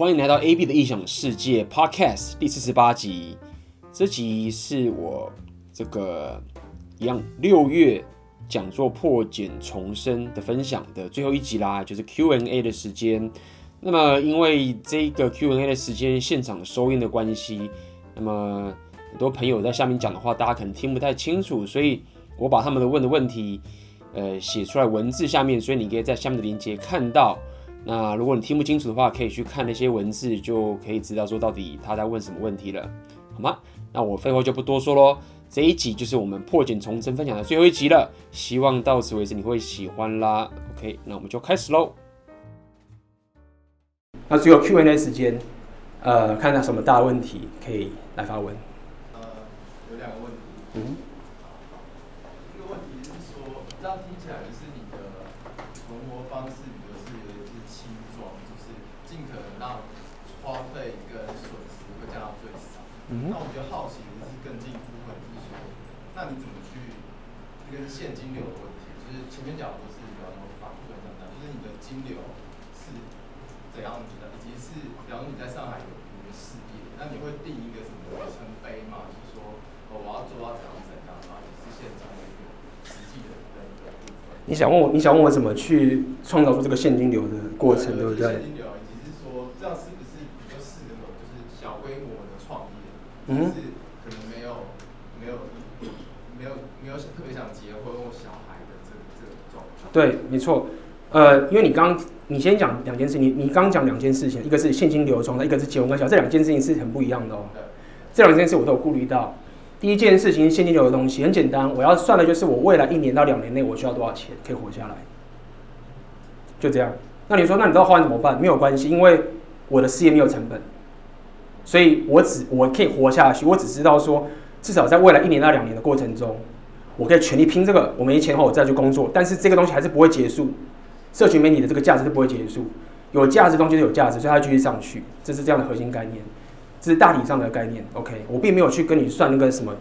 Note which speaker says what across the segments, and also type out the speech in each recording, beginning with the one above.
Speaker 1: 欢迎来到 AB 的异想世界 Podcast 第四十八集。这集是我这个一样六月讲座破茧重生的分享的最后一集啦，就是 Q&A 的时间。那么因为这个 Q&A 的时间现场收音的关系，那么很多朋友在下面讲的话，大家可能听不太清楚，所以我把他们的问的问题，呃，写出来文字下面，所以你可以在下面的链接看到。那如果你听不清楚的话，可以去看那些文字，就可以知道说到底他在问什么问题了，好吗？那我废话就不多说喽，这一集就是我们破茧重生分享的最后一集了，希望到此为止你会喜欢啦。OK，那我们就开始喽。那最后 Q&A 时间，呃，看到什么大问题可以来发问。
Speaker 2: 呃，有两个问题。
Speaker 1: 嗯。
Speaker 2: 那我比较好奇的是更进一步问，就是说，那你怎么去一个是现金流的问题，就是前面讲的是比方说法规等等，就是你的金流是怎样子的，以及是比方说你在上海有你的事业，那你会定一个什么里程碑吗？就是说，哦，我要做到怎样怎样，然后也是现场的一个实际的的一个部分。
Speaker 1: 你想问我，你想问我怎么去创造出这个现金流的过程，对不对？
Speaker 2: 现金流，以及是说这样是不是比较适合就是小规模的创业？
Speaker 1: 嗯，
Speaker 2: 是可能没有没有没有没有特别想结婚或小孩的这个这个状况。
Speaker 1: 对，没错。呃，因为你刚你先讲两件事，你你刚讲两件事情，一个是现金流状态，一个是结婚跟小孩，这两件事情是很不一样的哦。
Speaker 2: 对。
Speaker 1: 这两件事我都有顾虑到。第一件事情现金流的东西很简单，我要算的就是我未来一年到两年内我需要多少钱可以活下来，就这样。那你说，那你知道后来怎么办？没有关系，因为我的事业没有成本。所以我只我可以活下去，我只知道说，至少在未来一年到两年的过程中，我可以全力拼这个。我没钱后，我再去工作，但是这个东西还是不会结束。社群媒体的这个价值是不会结束，有价值东西就有价值，所以它继续上去，这是这样的核心概念，这是大体上的概念。OK，我并没有去跟你算那个什么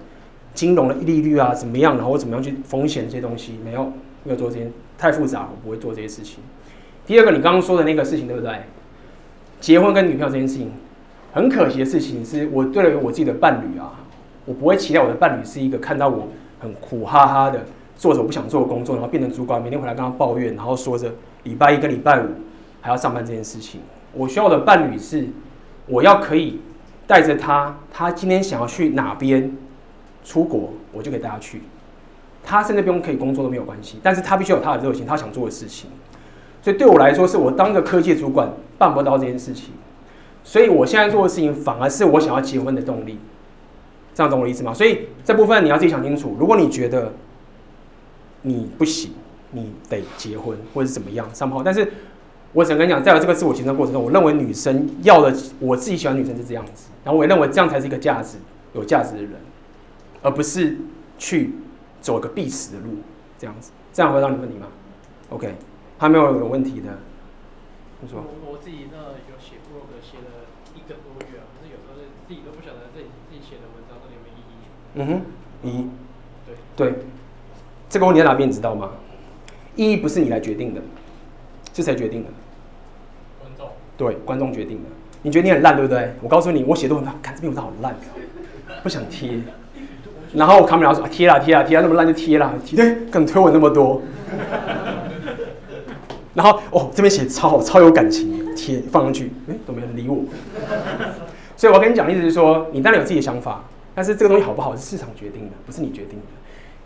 Speaker 1: 金融的利率啊，怎么样，然后怎么样去风险这些东西，没有没有做这些，太复杂，我不会做这些事情。第二个，你刚刚说的那个事情，对不对？结婚跟女朋友这件事情。很可惜的事情是，我对了我自己的伴侣啊，我不会期待我的伴侣是一个看到我很苦哈哈的做着我不想做的工作，然后变成主管，每天回来跟他抱怨，然后说着礼拜一跟礼拜五还要上班这件事情。我需要的伴侣是，我要可以带着他，他今天想要去哪边出国，我就可以带他去。他甚至不用可以工作都没有关系，但是他必须有他的热情，他想做的事情。所以对我来说，是我当个科技主管办不到这件事情。所以我现在做的事情，反而是我想要结婚的动力，这样懂我的意思吗？所以这部分你要自己想清楚。如果你觉得你不行，你得结婚或者是怎么样三炮，但是我想跟你讲，在这个自我提升过程中，我认为女生要的，我自己喜欢女生是这样子，然后我也认为这样才是一个价值有价值的人，而不是去走一个必死的路，这样子，这样回答你问题吗？OK，还没有有问题的，你说。
Speaker 3: 我我自己呢有写过的写了。一个多月啊，可是有时候自己都不晓得自己自己写的文章到底有没有意义。
Speaker 1: 嗯哼，意义。
Speaker 3: 对
Speaker 1: 对，这个问题在哪边你知道吗？意义不是你来决定的，是谁决定的？
Speaker 3: 观众。
Speaker 1: 对，观众决定的。你觉得你很烂，对不对？我告诉你，我写的文章，看这篇文章好烂，不想贴。然后卡米拉说啊，贴啦贴啦贴啦，那么烂就贴啦，贴对，更推我那么多。然后哦，这边写超好，超有感情。贴放上去，哎，都没人理我。所以，我跟你讲，意思是说，你当然有自己的想法，但是这个东西好不好是市场决定的，不是你决定的。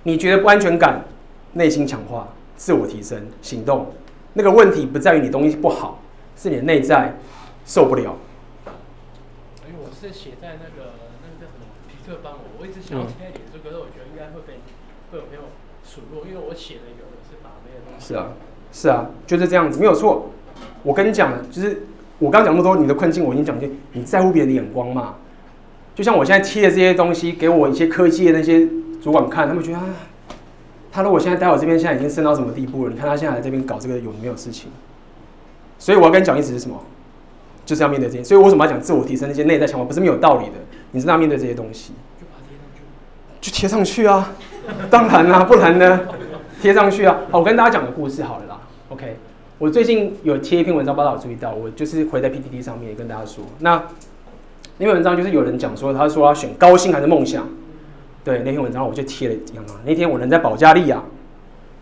Speaker 1: 你觉得不安全感，内心强化，自我提升，行动。那个问题不在于你东西不好，是你的内在受不了。
Speaker 3: 因为我是写在那个那个叫什么皮特帮我，我一直想要贴脸书，可是我觉得应该会被会有朋友数落，因为我写的有的是把妹的东西。
Speaker 1: 是啊，是啊，就是这样子，没有错。我跟你讲了，就是我刚讲那么多，你的困境我已经讲清。你在乎别人的眼光嘛？就像我现在贴的这些东西，给我一些科技的那些主管看，他们觉得啊，他如果现在待我这边，现在已经升到什么地步了？你看他现在来这边搞这个有没有事情？所以我要跟你讲意思是什么？就是要面对这些。所以为什么要讲自我提升那些内在想法？不是没有道理的。你是要面对这些东西，就贴上去啊！当然啦、不然呢？贴上去啊！好，我跟大家讲个故事好了啦。OK。我最近有贴一篇文章，大家有注意到，我就是回在 PPT 上面跟大家说，那那篇文章就是有人讲说，他说要选高薪还是梦想？对，那篇文章我就贴了样啊。那天我人在保加利亚，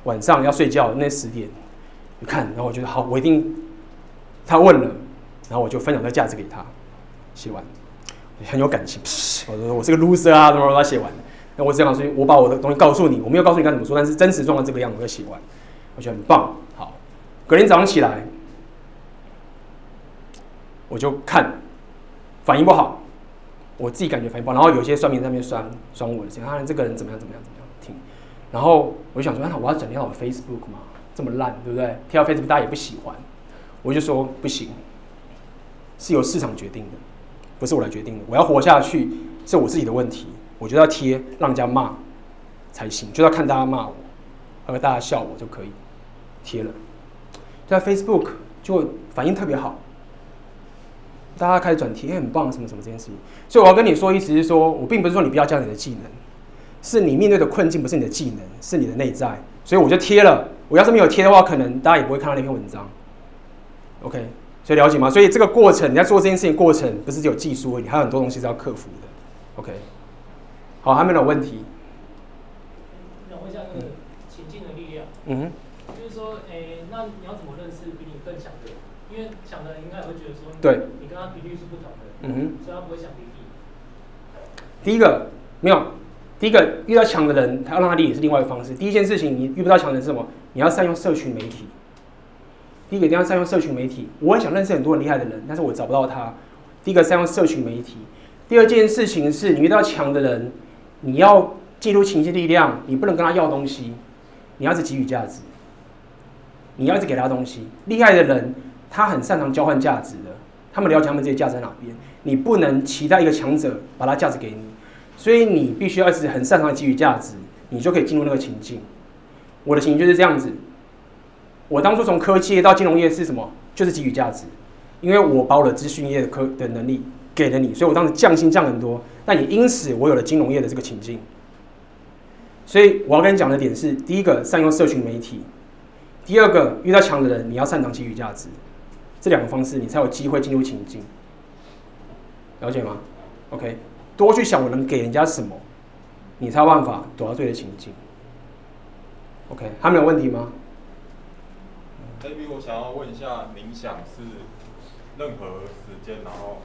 Speaker 1: 晚上要睡觉，那十点，你看，然后我觉得好，我一定，他问了，然后我就分享这价值给他，写完，很有感情，我说我是个 loser 啊，怎么把它写完？那我只想说，我把我的东西告诉你，我没有告诉你该怎么说，但是真实状况这个样子，我写完，我觉得很棒。好，隔天早上起来，我就看，反应不好，我自己感觉反应不好，然后有些算命在那边算算我的，啊，这个人怎么样怎么样怎么样，听，然后我就想说，那我要整天到我 Facebook 嘛，这么烂，对不对？贴到 Facebook 大家也不喜欢，我就说不行，是由市场决定的，不是我来决定的，我要活下去是我自己的问题。我觉得要贴，让人家骂才行，就要看大家骂我，和大家笑我就可以贴了。在 Facebook 就反应特别好，大家开始转贴，很棒，什么什么这件事情。所以我要跟你说，意思是说我并不是说你不要教你的技能，是你面对的困境不是你的技能，是你的内在。所以我就贴了。我要是没有贴的话，可能大家也不会看到那篇文章。OK，所以了解吗？所以这个过程你在做这件事情过程，不是只有技术而已，还有很多东西是要克服的。OK。好，还没有问题。
Speaker 3: 想问一下那个情境的力量。
Speaker 1: 嗯。
Speaker 3: 就是说，哎、欸，那你要怎么认识比你更强的人？因为强的人应该也会觉得说，对，
Speaker 1: 嗯哼。第一个没有，第一个遇到强的人，他要让他离也是另外一个方式。第一件事情，你遇不到强人是什么？你要善用社群媒体。第一个一定要善用社群媒体。我很想认识很多很厉害的人，但是我找不到他。第一个善用社群媒体。第二件事情是你遇到强的人。你要记录情绪力量，你不能跟他要东西，你要是给予价值，你要一直给他东西。厉害的人，他很擅长交换价值的，他们了解他们这些价值在哪边。你不能期待一个强者把他价值给你，所以你必须要是很擅长给予价值，你就可以进入那个情境。我的情境就是这样子。我当初从科技到金融业是什么？就是给予价值，因为我把我的资讯业的科的能力给了你，所以我当时降薪降很多。但也因此，我有了金融业的这个情境。所以我要跟你讲的点是：第一个，善用社群媒体；第二个，遇到强的人，你要擅长给予价值。这两个方式，你才有机会进入情境。了解吗？OK，多去想我能给人家什么，你才有办法躲到对的情境。OK，还没有问题吗
Speaker 4: ？Maybe 我想要问一下，冥想是任何时间，然后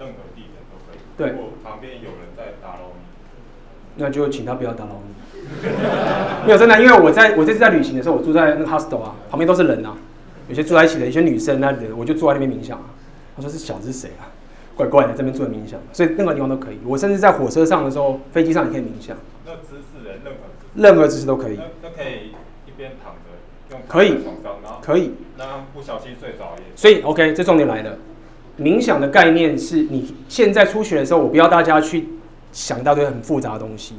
Speaker 4: 任何地点
Speaker 1: 都可以。
Speaker 4: 对，旁边有人在打扰你，
Speaker 1: 那就请他不要打扰你。没有真的，因为我在我这次在旅行的时候，我住在那个 hostel 啊，旁边都是人啊，有些住在一起的，有些女生那里，我就坐在那边冥想啊。他说：“这小子是谁啊？怪怪的，这边做冥想。”所以任何地方都可以。我甚至在火车上的时候，飞机上也可以冥想。
Speaker 4: 那姿势的任何
Speaker 1: 任何姿势都可以。
Speaker 4: 那可以一边躺着用
Speaker 1: 可以可以。
Speaker 4: 那不小心睡着也。
Speaker 1: 所以 OK，这重点来了。冥想的概念是你现在初学的时候，我不要大家去想一大堆很复杂的东西。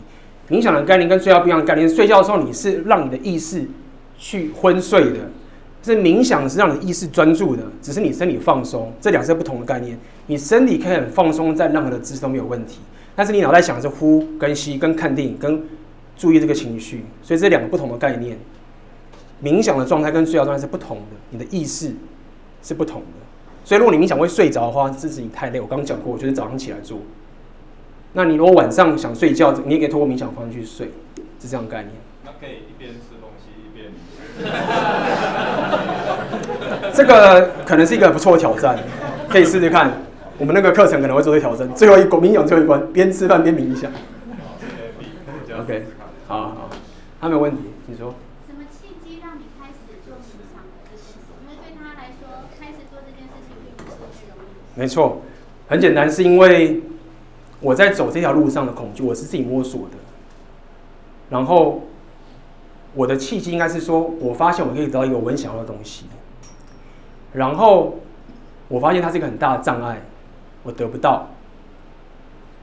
Speaker 1: 冥想的概念跟睡觉不一样的概念，睡觉的时候你是让你的意识去昏睡的，是冥想是让你意识专注的，只是你身体放松，这两是不同的概念。你身体可以很放松，在任何的姿势都没有问题，但是你脑袋想的是呼跟吸、跟看电影、跟注意这个情绪，所以这两个不同的概念。冥想的状态跟睡觉状态是不同的，你的意识是不同的。所以，如果你冥想会睡着的话，是指你太累。我刚刚讲过，我觉得早上起来做。那你如果晚上想睡觉，你也可以通过冥想方式去睡，是这样概念。
Speaker 4: 那可以一边吃东西一边。
Speaker 1: 这个可能是一个不错的挑战，可以试试看。我们那个课程可能会做些挑战。最后一关冥想最后一关，边吃饭边冥想。OK，好好，还有没有问题？你说。没错，很简单，是因为我在走这条路上的恐惧，我是自己摸索的。然后我的契机应该是说，我发现我可以得到一个我很想要的东西。然后我发现它是一个很大的障碍，我得不到。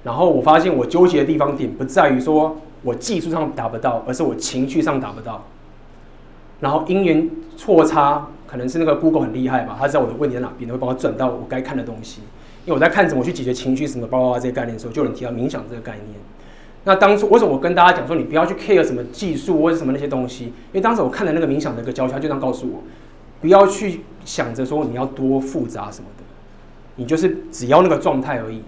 Speaker 1: 然后我发现我纠结的地方点不在于说我技术上达不到，而是我情绪上达不到。然后因缘错差。可能是那个 Google 很厉害吧，他知道我的问题在哪边，会帮我转到我该看的东西。因为我在看怎么去解决情绪什么包括这些概念的时候，就有人提到冥想这个概念。那当初为什么我跟大家讲说，你不要去 care 什么技术或者什么那些东西？因为当时我看了那个冥想的一个教学，他就这样告诉我，不要去想着说你要多复杂什么的，你就是只要那个状态而已。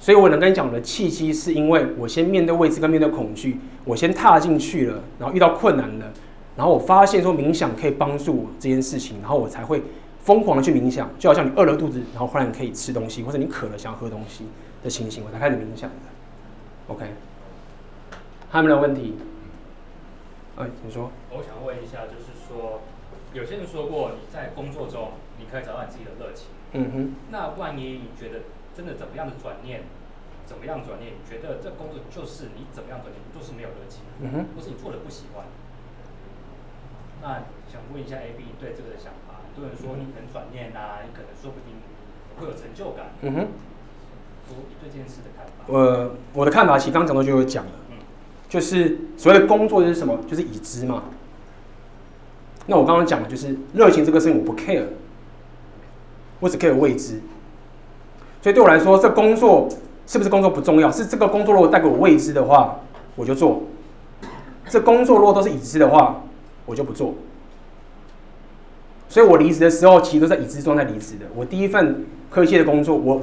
Speaker 1: 所以我能跟你讲的契机，是因为我先面对未知跟面对恐惧，我先踏进去了，然后遇到困难了，然后我发现说冥想可以帮助我这件事情，然后我才会疯狂的去冥想，就好像你饿了肚子，然后忽然可以吃东西，或者你渴了想要喝东西的情形，我才开始冥想的。OK，还有没有问题？哎，你说。
Speaker 5: 我想问一下，就是说，有些人说过，你在工作中你可以找到你自己的热情。
Speaker 1: 嗯哼。
Speaker 5: 那万一你觉得真的怎么样的转念，怎么样转念？你觉得这工作就是你怎么样转念，就是没有热情。
Speaker 1: 嗯哼。
Speaker 5: 或是你做的不喜欢。那想问一下 AB 你对这个的想法？很多人说你能转念啊，你可能说不定会有成就感。
Speaker 1: 嗯哼。
Speaker 5: 说你对这件事的看法？
Speaker 1: 呃，我的看法其实刚讲到就有讲了。就是所谓的工作就是什么？就是已知嘛。那我刚刚讲的就是热情这个事情，我不 care，我只 care 未知。所以对我来说，这工作是不是工作不重要，是这个工作如果带给我未知的话，我就做；这工作如果都是已知的话，我就不做。所以我离职的时候，其实都在已知状态离职的。我第一份科技的工作，我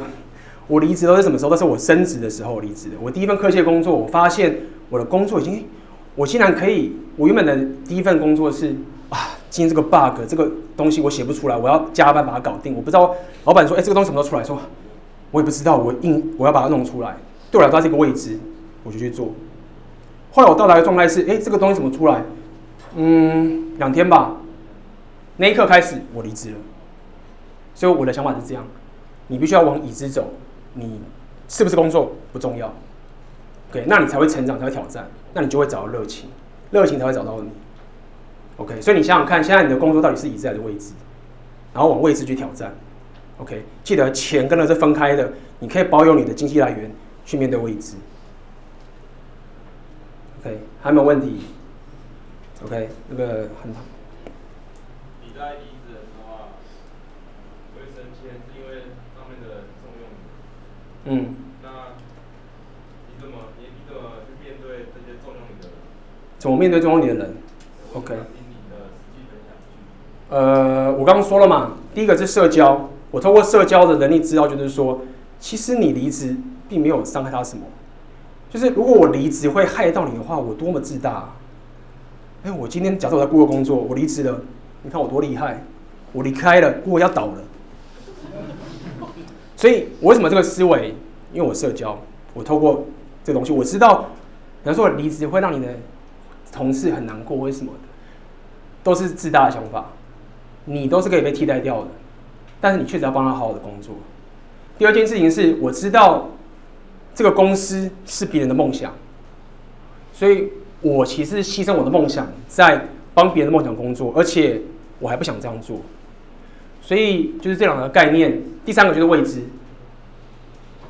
Speaker 1: 我离职都是什么时候？都是我升职的时候离职的。我第一份科技的工作，我发现。我的工作已经，我竟然可以，我原本的第一份工作是啊，今天这个 bug 这个东西我写不出来，我要加班把它搞定。我不知道老板说，哎，这个东西什么时候出来？说，我也不知道，我硬我要把它弄出来。对我来说，它是一个未知，我就去做。后来我到达的状态是，哎，这个东西怎么出来？嗯，两天吧。那一刻开始，我离职了。所以我的想法是这样：你必须要往已知走，你是不是工作不重要。OK，那你才会成长，才会挑战，那你就会找到热情，热情才会找到你。OK，所以你想想看，现在你的工作到底是已知还是未知？然后往位置去挑战。OK，记得钱跟热是分开的，你可以保有你的经济来源去面对未知。OK，还有没有问题？OK，那个很好。
Speaker 4: 你在离职的时候啊，会升迁是因为上面的人重用你。嗯。
Speaker 1: 怎么面对重用你的人？OK。呃，我刚刚说了嘛，第一个是社交，我透过社交的能力知道，就是说，其实你离职并没有伤害他什么。就是如果我离职会害到你的话，我多么自大啊！哎，我今天假设我在雇个工作，我离职了，你看我多厉害，我离开了如果要倒了。所以，我为什么这个思维？因为我社交，我透过这个东西，我知道，比方说我离职会让你的。同事很难过，为什么的？都是自大的想法。你都是可以被替代掉的，但是你确实要帮他好好的工作。第二件事情是，我知道这个公司是别人的梦想，所以我其实牺牲我的梦想，在帮别人的梦想工作，而且我还不想这样做。所以就是这两个概念。第三个就是未知，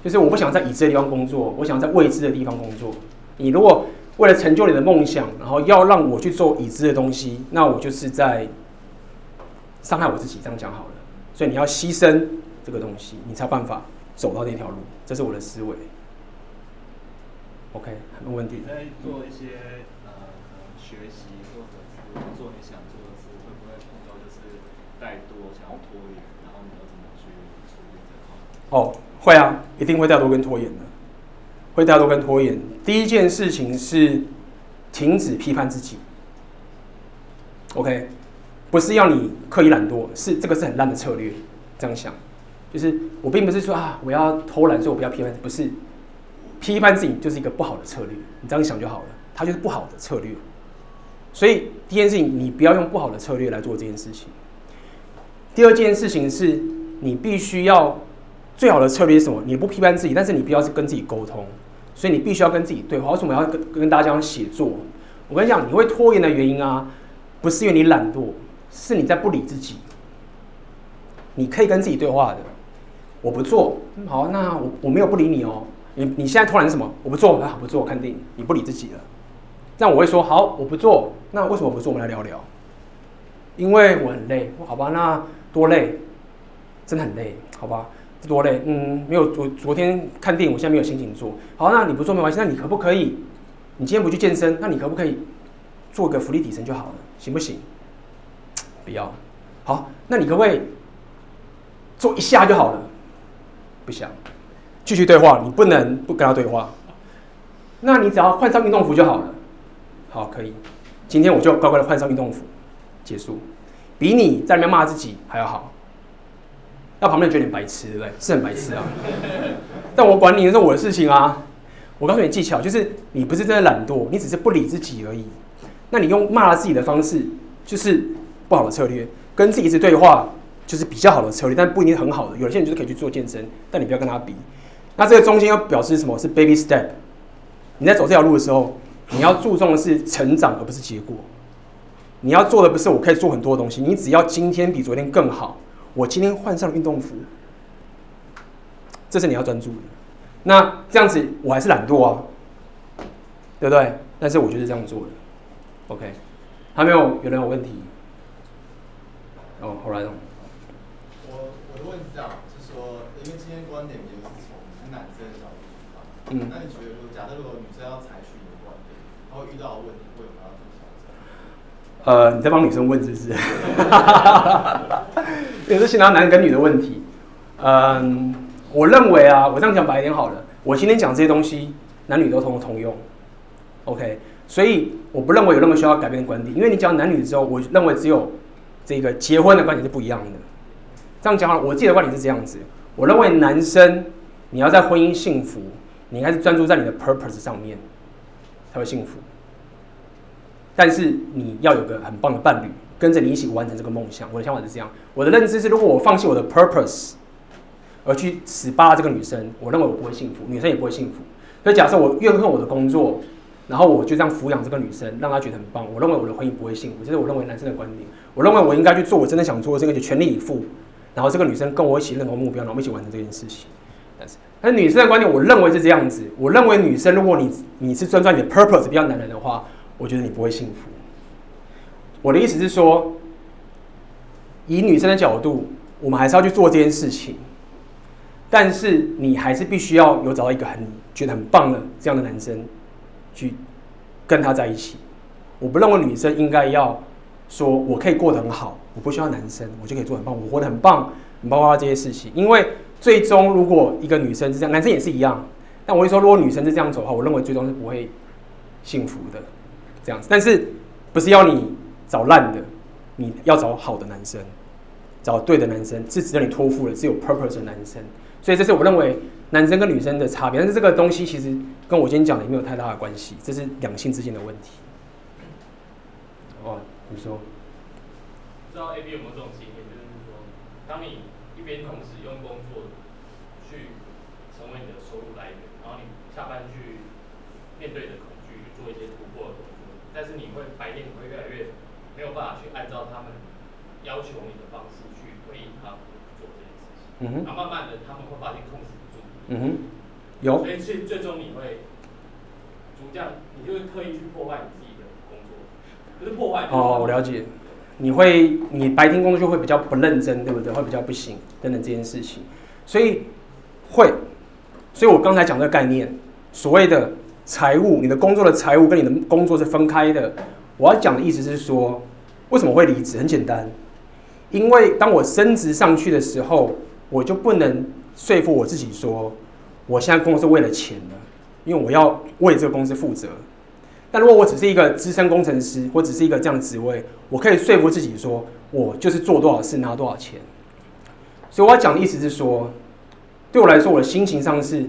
Speaker 1: 就是我不想在已知的地方工作，我想在未知的地方工作。你如果为了成就你的梦想，然后要让我去做已知的东西，那我就是在伤害我自己。这样讲好了，所以你要牺牲这个东西，你才有办法走到那条路。这是我的思维。OK，没问题。
Speaker 6: 你在做一些呃学习或者是做你想做的事，会不会碰到就是怠惰、想要拖延，然后你要怎么去处理这块？
Speaker 1: 哦，会啊，一定会怠惰跟拖延的。会大多跟拖延。第一件事情是停止批判自己。OK，不是要你刻意懒惰，是这个是很烂的策略。这样想，就是我并不是说啊，我要偷懒，所以我不要批判，不是批判自己就是一个不好的策略。你这样想就好了，它就是不好的策略。所以第一件事情，你不要用不好的策略来做这件事情。第二件事情是你必须要。最好的策略是什么？你不批判自己，但是你不要是跟自己沟通，所以你必须要跟自己对话。为什么要跟跟大家讲写作？我跟你讲，你会拖延的原因啊，不是因为你懒惰，是你在不理自己。你可以跟自己对话的。我不做，好，那我我没有不理你哦。你你现在突然什么？我不做，那好不做，我看电影。你不理自己了，那我会说好，我不做。那为什么不做？我们来聊聊。因为我很累。好吧，那多累？真的很累，好吧。多累，嗯，没有。昨昨天看电影，我现在没有心情做。好，那你不做没关系。那你可不可以？你今天不去健身，那你可不可以做个伏地挺身就好了？行不行？不要。好，那你可不可以做一下就好了？不想，继续对话，你不能不跟他对话。那你只要换上运动服就好了。好，可以。今天我就乖乖的换上运动服，结束。比你在那边骂自己还要好。那旁边觉得你白痴，对不对？是很白痴啊。但我管你，那是我的事情啊。我告诉你技巧，就是你不是真的懒惰，你只是不理自己而已。那你用骂自己的方式，就是不好的策略。跟自己一直对话，就是比较好的策略，但不一定很好的。有些人就是可以去做健身，但你不要跟他比。那这个中间要表示什么？是 baby step。你在走这条路的时候，你要注重的是成长，而不是结果。你要做的不是我可以做很多东西，你只要今天比昨天更好。我今天换上了运动服，这是你要专注的。那这样子我还是懒惰啊，对不对？但是我就是这样做的。OK，还没有有人有问题？哦，后来呢？
Speaker 2: 我我的问题是这样，就是说，因为今天观点也是从男生的角度出发，嗯，那你觉得，假设如果女生要采取你的观点，然后遇到的问题，为什么要做调整？
Speaker 1: 呃，你在帮女生问是不是？也是先拿男跟女的问题。嗯，我认为啊，我这样讲白一点好了。我今天讲这些东西，男女都通通用。OK，所以我不认为有任何需要改变的观点，因为你讲男女之后，我认为只有。这个结婚的观点是不一样的。这样讲好了，我自己的观点是这样子。我认为男生，你要在婚姻幸福，你应该是专注在你的 purpose 上面，才会幸福。但是你要有个很棒的伴侣，跟着你一起完成这个梦想。我的想法是这样。我的认知是，如果我放弃我的 purpose，而去死扒这个女生，我认为我不会幸福，女生也不会幸福。所以假设我怨恨我的工作。然后我就这样抚养这个女生，让她觉得很棒。我认为我的婚姻不会幸福，这是我认为男生的观点。我认为我应该去做我真的想做的事情，全力以赴。然后这个女生跟我一起认同目标，然后我们一起完成这件事情。但是，但是女生的观点，我认为是这样子。我认为女生，如果你你是专注你的 purpose 比较男人的话，我觉得你不会幸福。我的意思是说，以女生的角度，我们还是要去做这件事情。但是你还是必须要有找到一个很觉得很棒的这样的男生。去跟他在一起，我不认为女生应该要说，我可以过得很好，我不需要男生，我就可以做很棒，我活得很棒，很包括这些事情。因为最终，如果一个女生是这样，男生也是一样。但我会说，如果女生是这样走的话，我认为最终是不会幸福的，这样子。但是不是要你找烂的，你要找好的男生，找对的男生，是值得你托付的，是有 purpose 的男生。所以这是我认为。男生跟女生的差别，但是这个东西其实跟我今天讲的也没有太大的关系，这是两性之间的问题。哦，你说？
Speaker 7: 不知道 A B 有没有这种经验，就是说，当你一边同时用工作去成为你的收入来源，然后你下班去面对的恐惧去做一些突破的工作，但是你会白天你会越来越没有办法去按照他们要求你的方式去回应他们做这件事情。嗯哼。然后慢慢的他们会发现控制。
Speaker 1: 嗯哼，有。
Speaker 7: 所以最最终你会逐渐，你就会刻意去破坏你自己的工作，不是破坏。
Speaker 1: 哦，我了解。你会，你白天工作就会比较不认真，对不对？会比较不行等等这件事情，所以会。所以我刚才讲这个概念，所谓的财务，你的工作的财务跟你的工作是分开的。我要讲的意思是说，为什么会离职？很简单，因为当我升职上去的时候，我就不能。说服我自己说，我现在工作是为了钱的，因为我要为这个公司负责。但如果我只是一个资深工程师，或只是一个这样的职位，我可以说服自己说，我就是做多少事拿多少钱。所以我要讲的意思是说，对我来说，我的心情上是，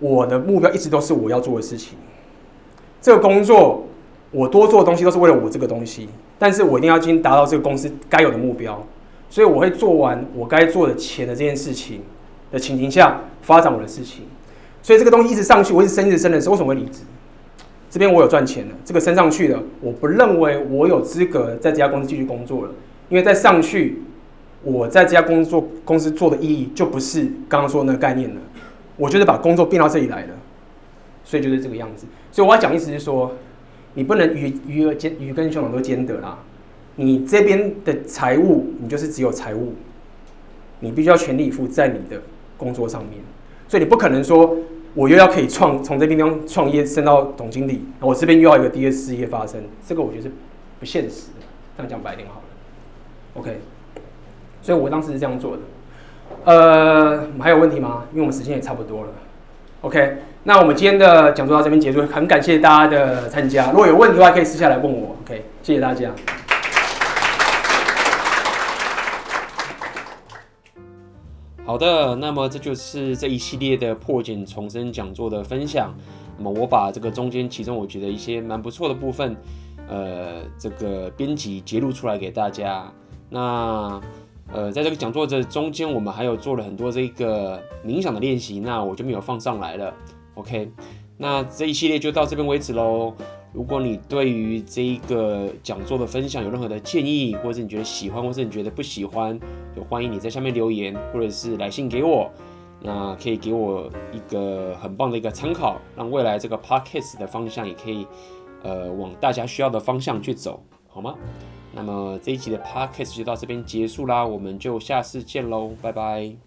Speaker 1: 我的目标一直都是我要做的事情。这个工作我多做的东西都是为了我这个东西，但是我一定要先达到这个公司该有的目标。所以我会做完我该做的钱的这件事情。的情形下发展我的事情，所以这个东西一直上去，我一直升，一直升的时候，为什么会离职？这边我有赚钱了，这个升上去了，我不认为我有资格在这家公司继续工作了，因为再上去，我在这家工作公司做的意义就不是刚刚说的那个概念了。我就是把工作变到这里来了，所以就是这个样子。所以我要讲意思是说，你不能鱼鱼儿兼鱼跟熊掌都兼得啦。你这边的财务，你就是只有财务，你必须要全力以赴在你的。工作上面，所以你不可能说我又要可以创从这边地方创业升到总经理，我这边又要一个第二事业发生，这个我觉得是不现实的。这样讲白一点好了。OK，
Speaker 8: 所以我当时是这样做的。呃，还有问题吗？因为我们时间也差不多了。OK，那我们今天的讲座到这边结束，很感谢大家的参加。如果有问题的话，可以私下来问我。OK，谢谢大家。好的，那么这就是这一系列的破茧重生讲座的分享。那么我把这个中间其中我觉得一些蛮不错的部分，呃，这个编辑截录出来给大家。那呃，在这个讲座的中间，我们还有做了很多这个冥想的练习，那我就没有放上来了。OK，那这一系列就到这边为止喽。如果你对于这一个讲座的分享有任何的建议，或者你觉得喜欢，或者你觉得不喜欢，就欢迎你在下面留言，或者是来信给我。那可以给我一个很棒的一个参考，让未来这个 podcast 的方向也可以呃往大家需要的方向去走，好吗？那么这一集的 podcast 就到这边结束啦，我们就下次见喽，拜拜。